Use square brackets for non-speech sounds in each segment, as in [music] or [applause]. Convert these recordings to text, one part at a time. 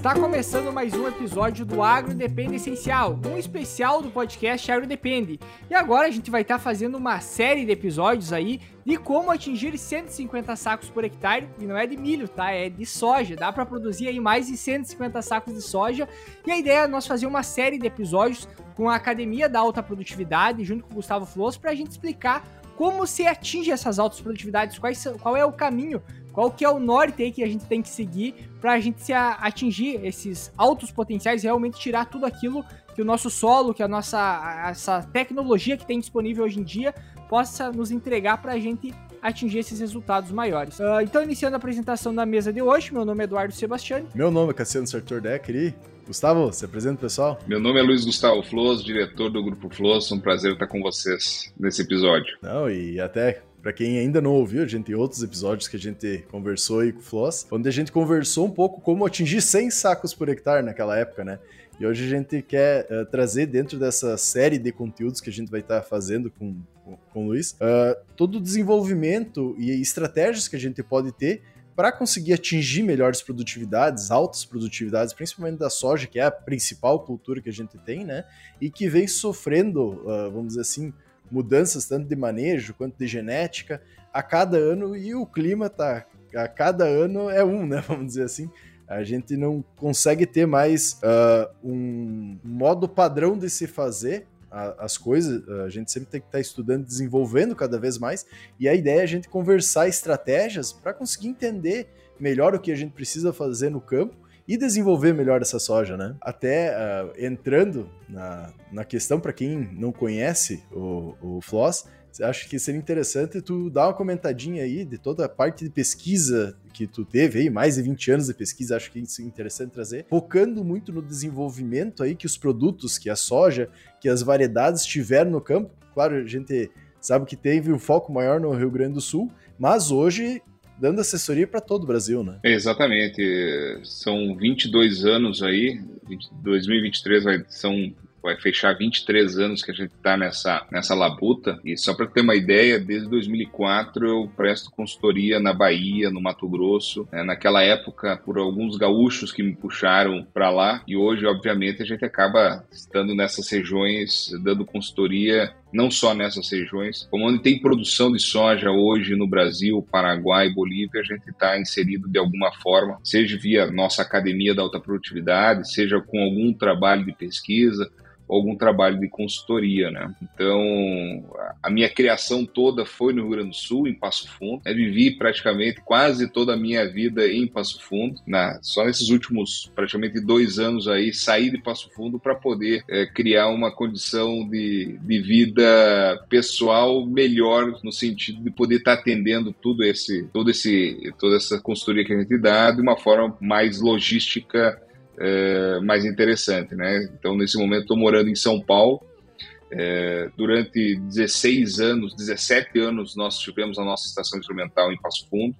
Está começando mais um episódio do Agro Depende Essencial, um especial do podcast Agro Depende. E agora a gente vai estar fazendo uma série de episódios aí de como atingir 150 sacos por hectare, e não é de milho, tá? É de soja. Dá para produzir aí mais de 150 sacos de soja. E a ideia é nós fazer uma série de episódios com a Academia da Alta Produtividade, junto com o Gustavo Flores, para a gente explicar como se atinge essas altas produtividades, quais, qual é o caminho qual que é o norte aí que a gente tem que seguir para a gente se atingir esses altos potenciais, realmente tirar tudo aquilo que o nosso solo, que a nossa essa tecnologia que tem disponível hoje em dia possa nos entregar para a gente atingir esses resultados maiores. Uh, então, iniciando a apresentação da mesa de hoje, meu nome é Eduardo Sebastiani. Meu nome é Cassiano Sartor Decker e Gustavo, se apresenta pessoal. Meu nome é Luiz Gustavo Flores, diretor do Grupo Flores. Um prazer estar com vocês nesse episódio. Não, e até para quem ainda não ouviu, a gente tem outros episódios que a gente conversou aí com o Floss, onde a gente conversou um pouco como atingir 100 sacos por hectare naquela época, né? E hoje a gente quer uh, trazer dentro dessa série de conteúdos que a gente vai estar tá fazendo com, com, com, o Luiz, uh, todo o desenvolvimento e estratégias que a gente pode ter para conseguir atingir melhores produtividades, altas produtividades, principalmente da soja, que é a principal cultura que a gente tem, né? E que vem sofrendo, uh, vamos dizer assim, mudanças tanto de manejo quanto de genética a cada ano e o clima tá a cada ano é um, [laughs] né? Vamos dizer assim. A gente não consegue ter mais uh, um modo padrão de se fazer as coisas, a gente sempre tem que estar tá estudando, desenvolvendo cada vez mais, e a ideia é a gente conversar estratégias para conseguir entender melhor o que a gente precisa fazer no campo e desenvolver melhor essa soja, né? Até uh, entrando na, na questão, para quem não conhece o, o Floss, acho que seria interessante tu dar uma comentadinha aí de toda a parte de pesquisa que tu teve aí, mais de 20 anos de pesquisa, acho que é interessante trazer, focando muito no desenvolvimento aí que os produtos, que a soja, que as variedades tiveram no campo. Claro, a gente sabe que teve um foco maior no Rio Grande do Sul, mas hoje dando assessoria para todo o Brasil, né? Exatamente. São 22 anos aí, 2023 vai, são vai fechar 23 anos que a gente está nessa, nessa labuta. E só para ter uma ideia, desde 2004 eu presto consultoria na Bahia, no Mato Grosso. É, naquela época, por alguns gaúchos que me puxaram para lá. E hoje, obviamente, a gente acaba estando nessas regiões, dando consultoria não só nessas regiões, como onde tem produção de soja hoje no Brasil, Paraguai, Bolívia, a gente está inserido de alguma forma, seja via nossa academia da alta produtividade, seja com algum trabalho de pesquisa, algum trabalho de consultoria, né? Então, a minha criação toda foi no Rio Grande do Sul, em Passo Fundo. Eu vivi praticamente quase toda a minha vida em Passo Fundo. Na, só nesses últimos praticamente dois anos aí, saí de Passo Fundo para poder é, criar uma condição de, de vida pessoal melhor no sentido de poder estar tá atendendo tudo esse, todo esse, toda essa consultoria que a gente dá de uma forma mais logística é, mais interessante, né? Então, nesse momento, estou morando em São Paulo. É, durante 16 anos, 17 anos, nós tivemos a nossa estação instrumental em Passo Fundo.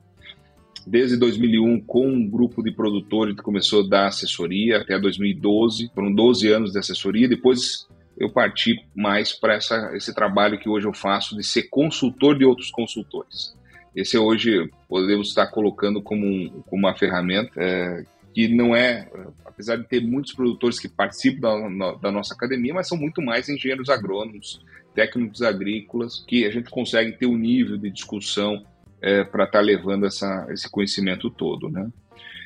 Desde 2001, com um grupo de produtores que começou a dar assessoria até 2012, foram 12 anos de assessoria. Depois eu parti mais para esse trabalho que hoje eu faço de ser consultor de outros consultores. Esse hoje podemos estar colocando como, um, como uma ferramenta é, que não é, apesar de ter muitos produtores que participam da, da nossa academia, mas são muito mais engenheiros agrônomos, técnicos agrícolas, que a gente consegue ter um nível de discussão é, para estar tá levando essa, esse conhecimento todo, né?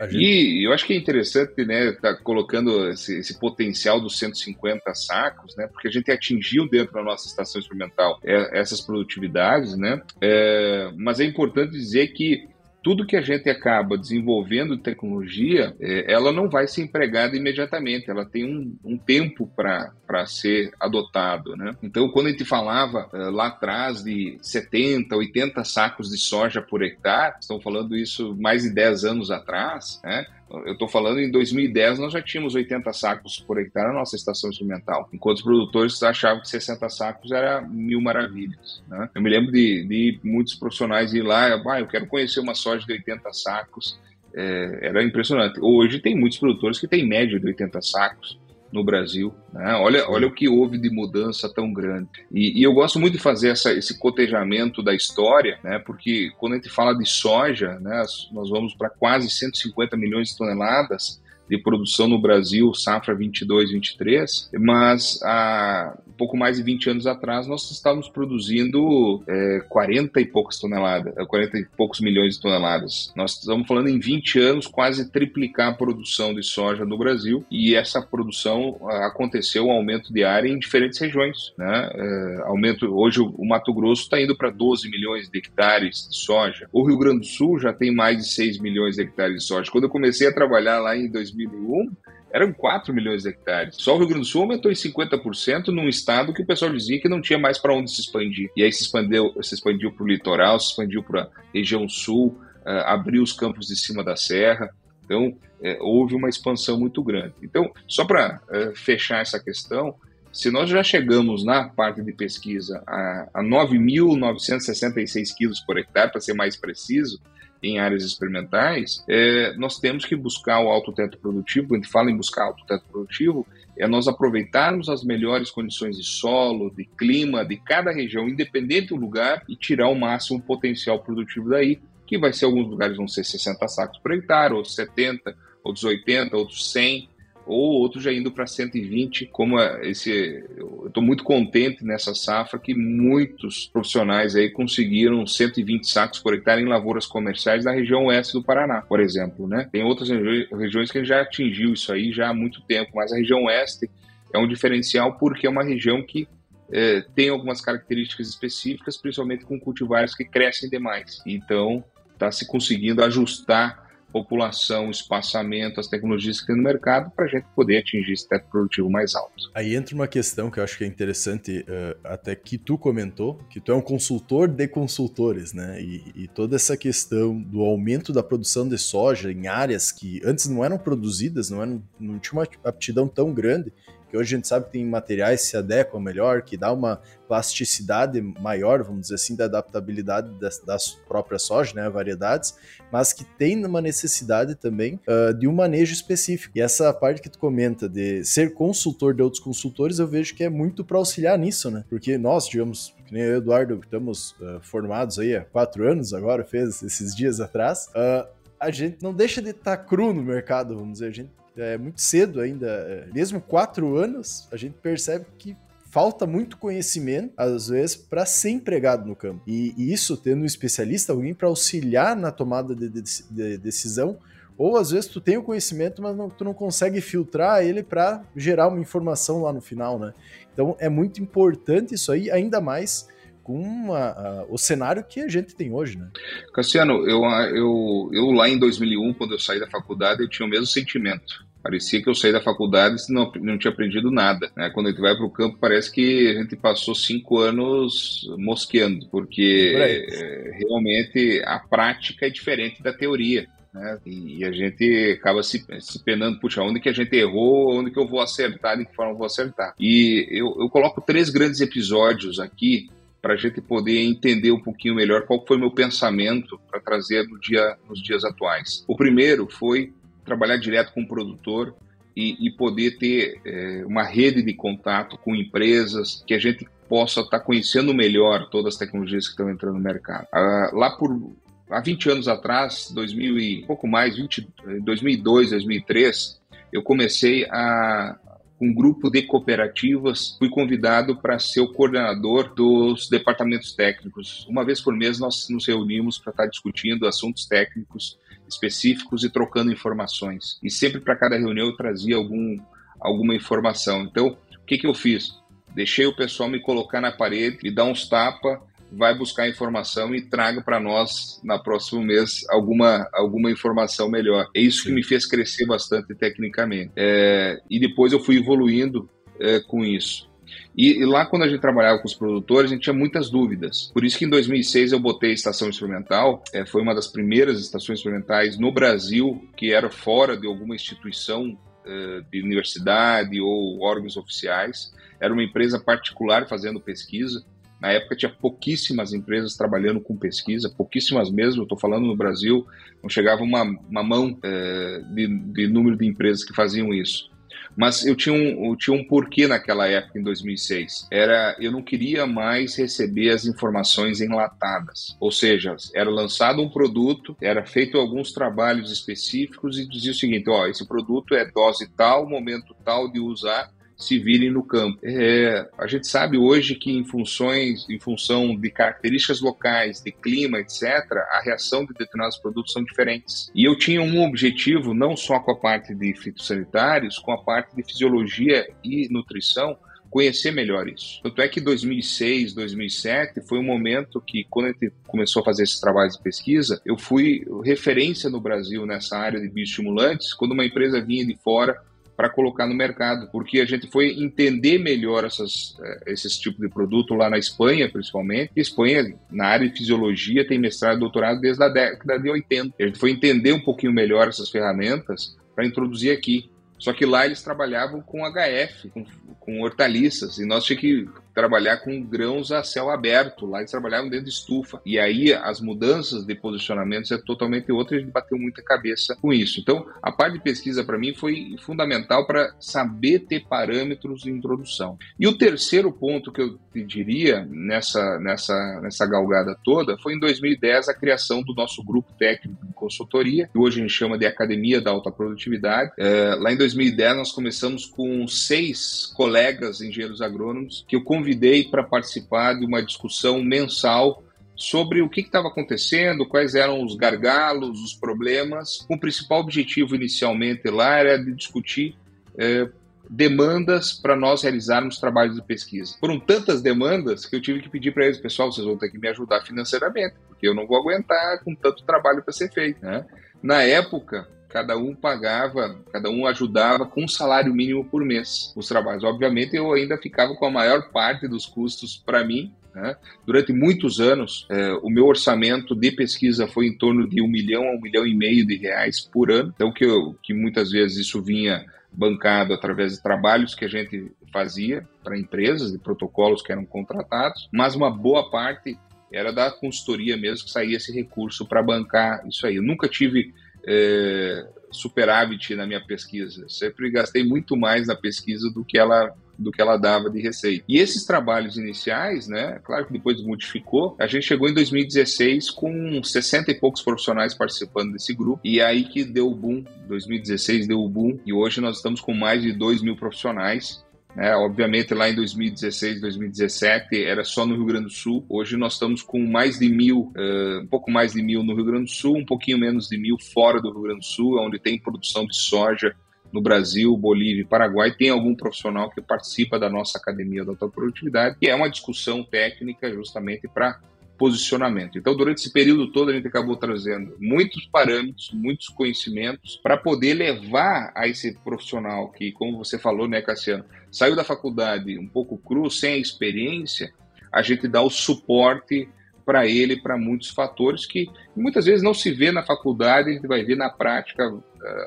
Gente... E eu acho que é interessante, né, tá colocando esse, esse, potencial dos 150 sacos, né, porque a gente atingiu dentro da nossa estação experimental é, essas produtividades, né, é, mas é importante dizer que tudo que a gente acaba desenvolvendo de tecnologia, é, ela não vai ser empregada imediatamente, ela tem um, um tempo para ser adotado. Né? Então, quando a gente falava é, lá atrás de 70, 80 sacos de soja por hectare, estão falando isso mais de 10 anos atrás, né? Eu estou falando em 2010, nós já tínhamos 80 sacos por hectare na nossa estação instrumental, enquanto os produtores achavam que 60 sacos era mil maravilhas. Né? Eu me lembro de, de muitos profissionais ir lá, ah, eu quero conhecer uma soja de 80 sacos, é, era impressionante. Hoje tem muitos produtores que têm média de 80 sacos, no Brasil. Né? Olha, olha o que houve de mudança tão grande. E, e eu gosto muito de fazer essa, esse cotejamento da história, né? porque quando a gente fala de soja, né, nós vamos para quase 150 milhões de toneladas de produção no Brasil, safra 22, 23, mas há pouco mais de 20 anos atrás nós estávamos produzindo é, 40 e poucas toneladas, 40 e poucos milhões de toneladas. Nós estamos falando em 20 anos quase triplicar a produção de soja no Brasil e essa produção aconteceu um aumento de área em diferentes regiões. Né? É, aumento, hoje o Mato Grosso está indo para 12 milhões de hectares de soja. O Rio Grande do Sul já tem mais de 6 milhões de hectares de soja. Quando eu comecei a trabalhar lá em 2001, eram 4 milhões de hectares. Só o Rio Grande do Sul aumentou em 50% num estado que o pessoal dizia que não tinha mais para onde se expandir. E aí se expandiu, se expandiu para o litoral, se expandiu para a região sul, uh, abriu os campos de cima da serra. Então, é, houve uma expansão muito grande. Então, só para uh, fechar essa questão, se nós já chegamos na parte de pesquisa a, a 9.966 quilos por hectare, para ser mais preciso, em áreas experimentais, é, nós temos que buscar o alto teto produtivo. Quando fala em buscar alto teto produtivo, é nós aproveitarmos as melhores condições de solo, de clima, de cada região, independente do lugar, e tirar o máximo potencial produtivo daí, que vai ser alguns lugares vão ser 60 sacos por hectare, outros 70, outros 80, outros 100, ou outros já indo para 120, como esse. Eu estou muito contente nessa safra que muitos profissionais aí conseguiram 120 sacos por hectare em lavouras comerciais na região oeste do Paraná, por exemplo, né? Tem outras regiões que já atingiu isso aí já há muito tempo, mas a região oeste é um diferencial porque é uma região que é, tem algumas características específicas, principalmente com cultivares que crescem demais. Então, está se conseguindo ajustar população, espaçamento, as tecnologias que tem no mercado para a gente poder atingir esse teto produtivo mais alto. Aí entra uma questão que eu acho que é interessante, uh, até que tu comentou, que tu é um consultor de consultores, né? E, e, toda essa questão do aumento da produção de soja em áreas que antes não eram produzidas, não, eram, não tinha uma aptidão tão grande, hoje a gente sabe que tem materiais que se adequam melhor, que dá uma plasticidade maior, vamos dizer assim, da adaptabilidade das, das próprias soja, né, variedades, mas que tem uma necessidade também uh, de um manejo específico. E essa parte que tu comenta de ser consultor de outros consultores, eu vejo que é muito para auxiliar nisso, né? Porque nós, digamos, que nem eu e o Eduardo, estamos uh, formados aí há quatro anos agora, fez esses dias atrás, uh, a gente não deixa de estar tá cru no mercado, vamos dizer, a gente é muito cedo ainda, é, mesmo quatro anos, a gente percebe que falta muito conhecimento, às vezes, para ser empregado no campo. E, e, isso, tendo um especialista, alguém para auxiliar na tomada de, de, de, decisão, ou às vezes tu tem o conhecimento, mas não, tu não consegue filtrar ele para gerar uma informação lá no final, né? Então é muito importante isso aí, ainda mais com uma, o cenário que a gente tem hoje, né? Cassiano, eu, eu, eu lá em 2001, quando eu saí da faculdade, eu tinha o mesmo sentimento. Parecia que eu saí da faculdade e não, não tinha aprendido nada. Né? Quando a gente vai para o campo, parece que a gente passou cinco anos mosqueando, porque é, realmente a prática é diferente da teoria. Né? E a gente acaba se, se penando, puxa, onde que a gente errou, onde que eu vou acertar, de que forma eu vou acertar. E eu, eu coloco três grandes episódios aqui para a gente poder entender um pouquinho melhor qual foi meu pensamento para trazer no dia, nos dias atuais. O primeiro foi trabalhar direto com o produtor e, e poder ter é, uma rede de contato com empresas que a gente possa estar tá conhecendo melhor todas as tecnologias que estão entrando no mercado. Ah, lá por há 20 anos atrás, 2000 e pouco mais, 20, 2002, 2003, eu comecei a, um grupo de cooperativas, fui convidado para ser o coordenador dos departamentos técnicos. Uma vez por mês nós nos reunimos para estar discutindo assuntos técnicos específicos e trocando informações. E sempre para cada reunião eu trazia algum, alguma informação. Então, o que, que eu fiz? Deixei o pessoal me colocar na parede, me dar uns tapas vai buscar informação e traga para nós na próximo mês alguma, alguma informação melhor. É isso Sim. que me fez crescer bastante tecnicamente. É, e depois eu fui evoluindo é, com isso. E, e, lá, quando a gente trabalhava com os produtores, a gente tinha muitas dúvidas. Por isso que em 2006 eu botei a estação experimental. É, foi uma das primeiras estações experimentais no Brasil que era fora de alguma instituição é, de universidade ou órgãos oficiais. Era uma empresa particular fazendo pesquisa. Na época tinha pouquíssimas empresas trabalhando com pesquisa, pouquíssimas mesmo, estou falando no Brasil, não chegava uma, uma mão é, de, de número de empresas que faziam isso. Mas eu tinha um, eu tinha um porquê naquela época, em 2006. Era, eu não queria mais receber as informações enlatadas. Ou seja, era lançado um produto, era feito alguns trabalhos específicos e dizia o seguinte, ó, esse produto é dose tal, momento tal de usar, se virem no campo. É, a gente sabe hoje que em funções, em função de características locais, de clima, etc., a reação de determinados produtos são diferentes. E eu tinha um objetivo, não só com a parte de fitossanitários, com a parte de fisiologia e nutrição, conhecer melhor isso. Tanto é que 2006, 2007 foi um momento que, quando a gente começou a fazer esses trabalhos de pesquisa, eu fui referência no Brasil nessa área de bioestimulantes, quando uma empresa vinha de fora para colocar no mercado, porque a gente foi entender melhor essas, eh, esses tipos de produto lá na Espanha, principalmente. Espanha, na área de fisiologia, tem mestrado e doutorado desde a década de 80. A gente foi entender um pouquinho melhor essas ferramentas para introduzir aqui. Só que lá eles trabalhavam com HF, com, com hortaliças, e nós tínhamos que trabalhar com grãos a céu aberto. Lá eles trabalhavam dentro de estufa. E aí as mudanças de posicionamentos é totalmente outra a gente bateu muita cabeça com isso. Então, a parte de pesquisa para mim foi fundamental para saber ter parâmetros de introdução. E o terceiro ponto que eu te diria nessa, nessa, nessa galgada toda foi em 2010 a criação do nosso grupo técnico de consultoria, que hoje a gente chama de Academia da Alta Produtividade. É, lá em 2010 nós começamos com seis colegas engenheiros agrônomos que eu convidei convidei para participar de uma discussão mensal sobre o que estava acontecendo, quais eram os gargalos, os problemas. O principal objetivo inicialmente lá era de discutir é, demandas para nós realizarmos trabalhos de pesquisa. Foram tantas demandas que eu tive que pedir para eles, pessoal, vocês vão ter que me ajudar financeiramente, porque eu não vou aguentar com tanto trabalho para ser feito. Né? Na época, cada um pagava, cada um ajudava com um salário mínimo por mês os trabalhos. Obviamente, eu ainda ficava com a maior parte dos custos para mim. Né? Durante muitos anos, é, o meu orçamento de pesquisa foi em torno de um milhão a um milhão e meio de reais por ano. Então, que, eu, que muitas vezes isso vinha bancado através de trabalhos que a gente fazia para empresas, de protocolos que eram contratados, mas uma boa parte era da consultoria mesmo que saía esse recurso para bancar isso aí. Eu nunca tive é, superávit na minha pesquisa. Sempre gastei muito mais na pesquisa do que ela do que ela dava de receita. E esses trabalhos iniciais, né, claro que depois modificou, a gente chegou em 2016 com 60 e poucos profissionais participando desse grupo, e aí que deu o boom, 2016 deu o boom, e hoje nós estamos com mais de 2 mil profissionais, é, obviamente, lá em 2016, 2017, era só no Rio Grande do Sul. Hoje nós estamos com mais de mil, uh, um pouco mais de mil no Rio Grande do Sul, um pouquinho menos de mil fora do Rio Grande do Sul, onde tem produção de soja no Brasil, Bolívia e Paraguai. Tem algum profissional que participa da nossa Academia da Alta Produtividade, que é uma discussão técnica justamente para posicionamento. Então, durante esse período todo, a gente acabou trazendo muitos parâmetros, muitos conhecimentos para poder levar a esse profissional que, como você falou, né, Cassiano, saiu da faculdade um pouco cru, sem a experiência, a gente dá o suporte para ele para muitos fatores que muitas vezes não se vê na faculdade, a gente vai ver na prática uh,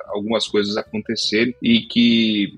algumas coisas acontecerem e que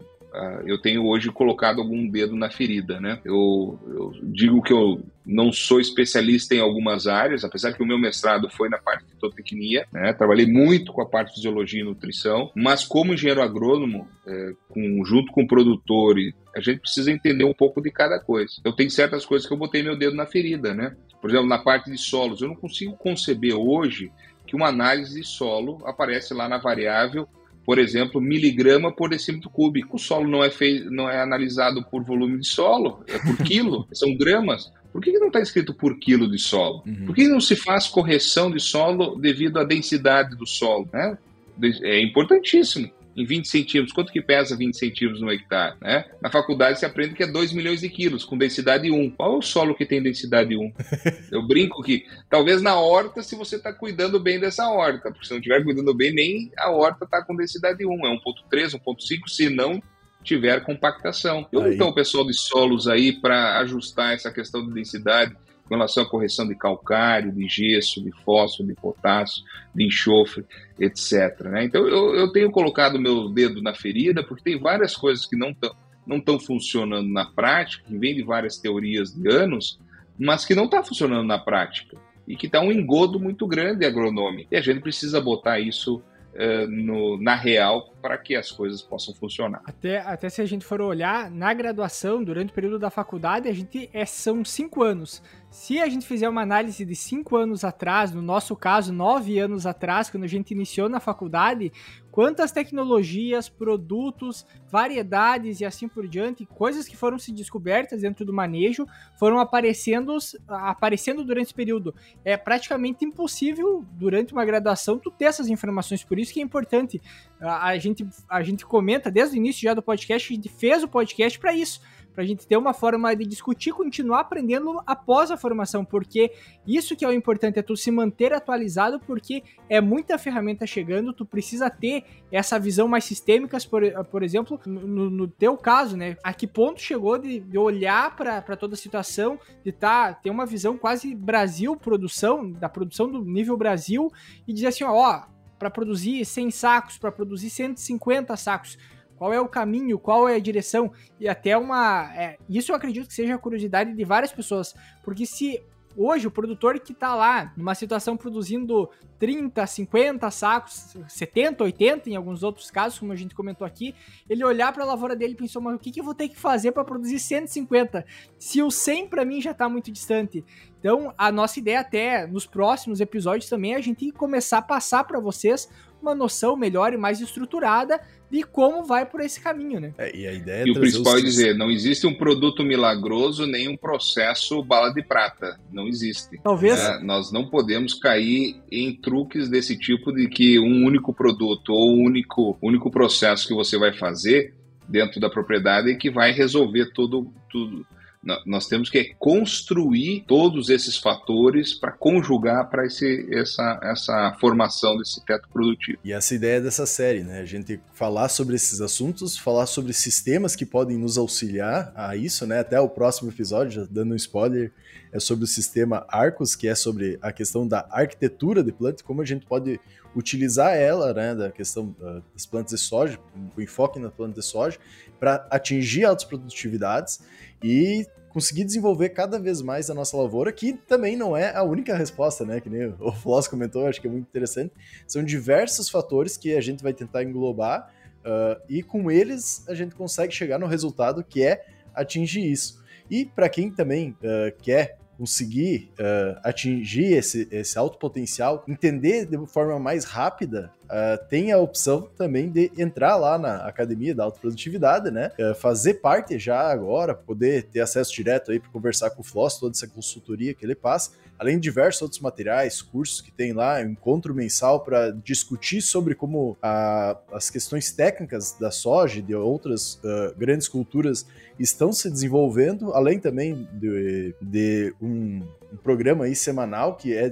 eu tenho hoje colocado algum dedo na ferida, né? Eu, eu, digo que eu não sou especialista em algumas áreas, apesar que o meu mestrado foi na parte de fitotecnia, né? Trabalhei muito com a parte de fisiologia e nutrição, mas como engenheiro agrônomo, é, com, junto com o produtor, a gente precisa entender um pouco de cada coisa. Eu tenho certas coisas que eu botei meu dedo na ferida, né? Por exemplo, na parte de solos, eu não consigo conceber hoje que uma análise de solo aparece lá na variável por exemplo, miligrama por decímetro cúbico. O solo não é, feito, não é analisado por volume de solo, é por [laughs] quilo, são gramas. Por que, não está escrito por quilo de solo? Uhum. Por que não se faz correção de solo devido à densidade do solo? Né? É importantíssimo em 20 centímetros. Quanto que pesa 20 centímetros no hectare? Né? Na faculdade se aprende que é 2 milhões de quilos, com densidade 1. Qual é o solo que tem densidade 1? [laughs] Eu brinco que talvez na horta, se você está cuidando bem dessa horta, porque se não estiver cuidando bem, nem a horta está com densidade 1. É 1.3, 1.5, se não tiver compactação. Eu, então, o pessoal de solos aí, para ajustar essa questão de densidade, com relação à correção de calcário, de gesso, de fósforo, de potássio, de enxofre, etc. Né? Então eu, eu tenho colocado meu dedo na ferida porque tem várias coisas que não estão não estão funcionando na prática, que vêm de várias teorias de anos, mas que não está funcionando na prática e que está um engodo muito grande agronômico. E a gente precisa botar isso uh, no, na real para que as coisas possam funcionar. Até, até se a gente for olhar na graduação, durante o período da faculdade, a gente é, são cinco anos. Se a gente fizer uma análise de cinco anos atrás, no nosso caso, nove anos atrás, quando a gente iniciou na faculdade, quantas tecnologias, produtos, variedades e assim por diante, coisas que foram se descobertas dentro do manejo, foram aparecendo, aparecendo durante esse período. É praticamente impossível, durante uma graduação, tu ter essas informações. Por isso que é importante. A, a gente, a gente comenta desde o início já do podcast, a gente fez o podcast para isso para a gente ter uma forma de discutir, continuar aprendendo após a formação, porque isso que é o importante, é tu se manter atualizado, porque é muita ferramenta chegando, tu precisa ter essa visão mais sistêmica, por, por exemplo, no, no teu caso, né? A que ponto chegou de, de olhar para toda a situação, de tá, ter uma visão quase Brasil produção, da produção do nível Brasil, e dizer assim, ó, para produzir 100 sacos, para produzir 150 sacos, qual é o caminho, qual é a direção, e até uma. É, isso eu acredito que seja a curiosidade de várias pessoas, porque se hoje o produtor que está lá numa situação produzindo 30, 50 sacos, 70, 80 em alguns outros casos, como a gente comentou aqui, ele olhar para a lavoura dele e pensou, mas o que, que eu vou ter que fazer para produzir 150? Se o 100 para mim já está muito distante. Então, a nossa ideia até nos próximos episódios também é a gente começar a passar para vocês uma noção melhor e mais estruturada de como vai por esse caminho, né? É, e a ideia é e o principal os... é dizer, não existe um produto milagroso nem um processo bala de prata, não existe. Talvez. É, nós não podemos cair em truques desse tipo de que um único produto ou um único, único processo que você vai fazer dentro da propriedade é que vai resolver tudo, tudo nós temos que construir todos esses fatores para conjugar para essa, essa formação desse teto produtivo. E essa ideia dessa série, né? A gente falar sobre esses assuntos, falar sobre sistemas que podem nos auxiliar a isso, né? Até o próximo episódio, dando um spoiler, é sobre o sistema Arcos, que é sobre a questão da arquitetura de planta, como a gente pode utilizar ela, né, da questão das plantas de soja, o enfoque na planta de soja, para atingir altas produtividades e conseguir desenvolver cada vez mais a nossa lavoura, que também não é a única resposta, né? Que nem o Floss comentou, acho que é muito interessante. São diversos fatores que a gente vai tentar englobar uh, e com eles a gente consegue chegar no resultado que é atingir isso. E para quem também uh, quer conseguir uh, atingir esse, esse alto potencial, entender de forma mais rápida uh, tem a opção também de entrar lá na academia da alta produtividade, né? Uh, fazer parte já agora, poder ter acesso direto aí para conversar com o Floss, toda essa consultoria que ele passa, além de diversos outros materiais, cursos que tem lá, encontro mensal para discutir sobre como a, as questões técnicas da soja e de outras uh, grandes culturas estão se desenvolvendo, além também de, de um, um programa aí semanal que é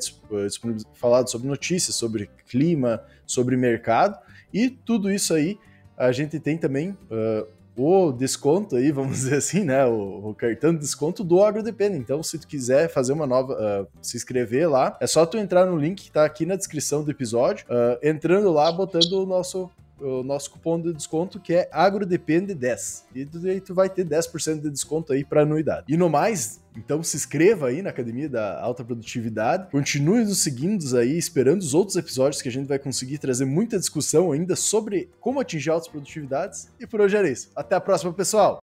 falado sobre notícias, sobre clima, sobre mercado e tudo isso aí a gente tem também uh, o desconto aí, [laughs] vamos dizer assim, né? O, o, cartão de desconto do AgroDepende. Então, se tu quiser fazer uma nova, uh, se inscrever lá, é só tu entrar no link que tá aqui na descrição do episódio, uh, entrando lá, botando o nosso o nosso cupom de desconto que é AgroDepende10. E aí tu vai ter 10% de desconto aí para anuidade. E no mais, então se inscreva aí na Academia da Alta Produtividade, continue nos seguindo aí, esperando os outros episódios que a gente vai conseguir trazer muita discussão ainda sobre como atingir altas produtividades. E por hoje era isso. Até a próxima, pessoal!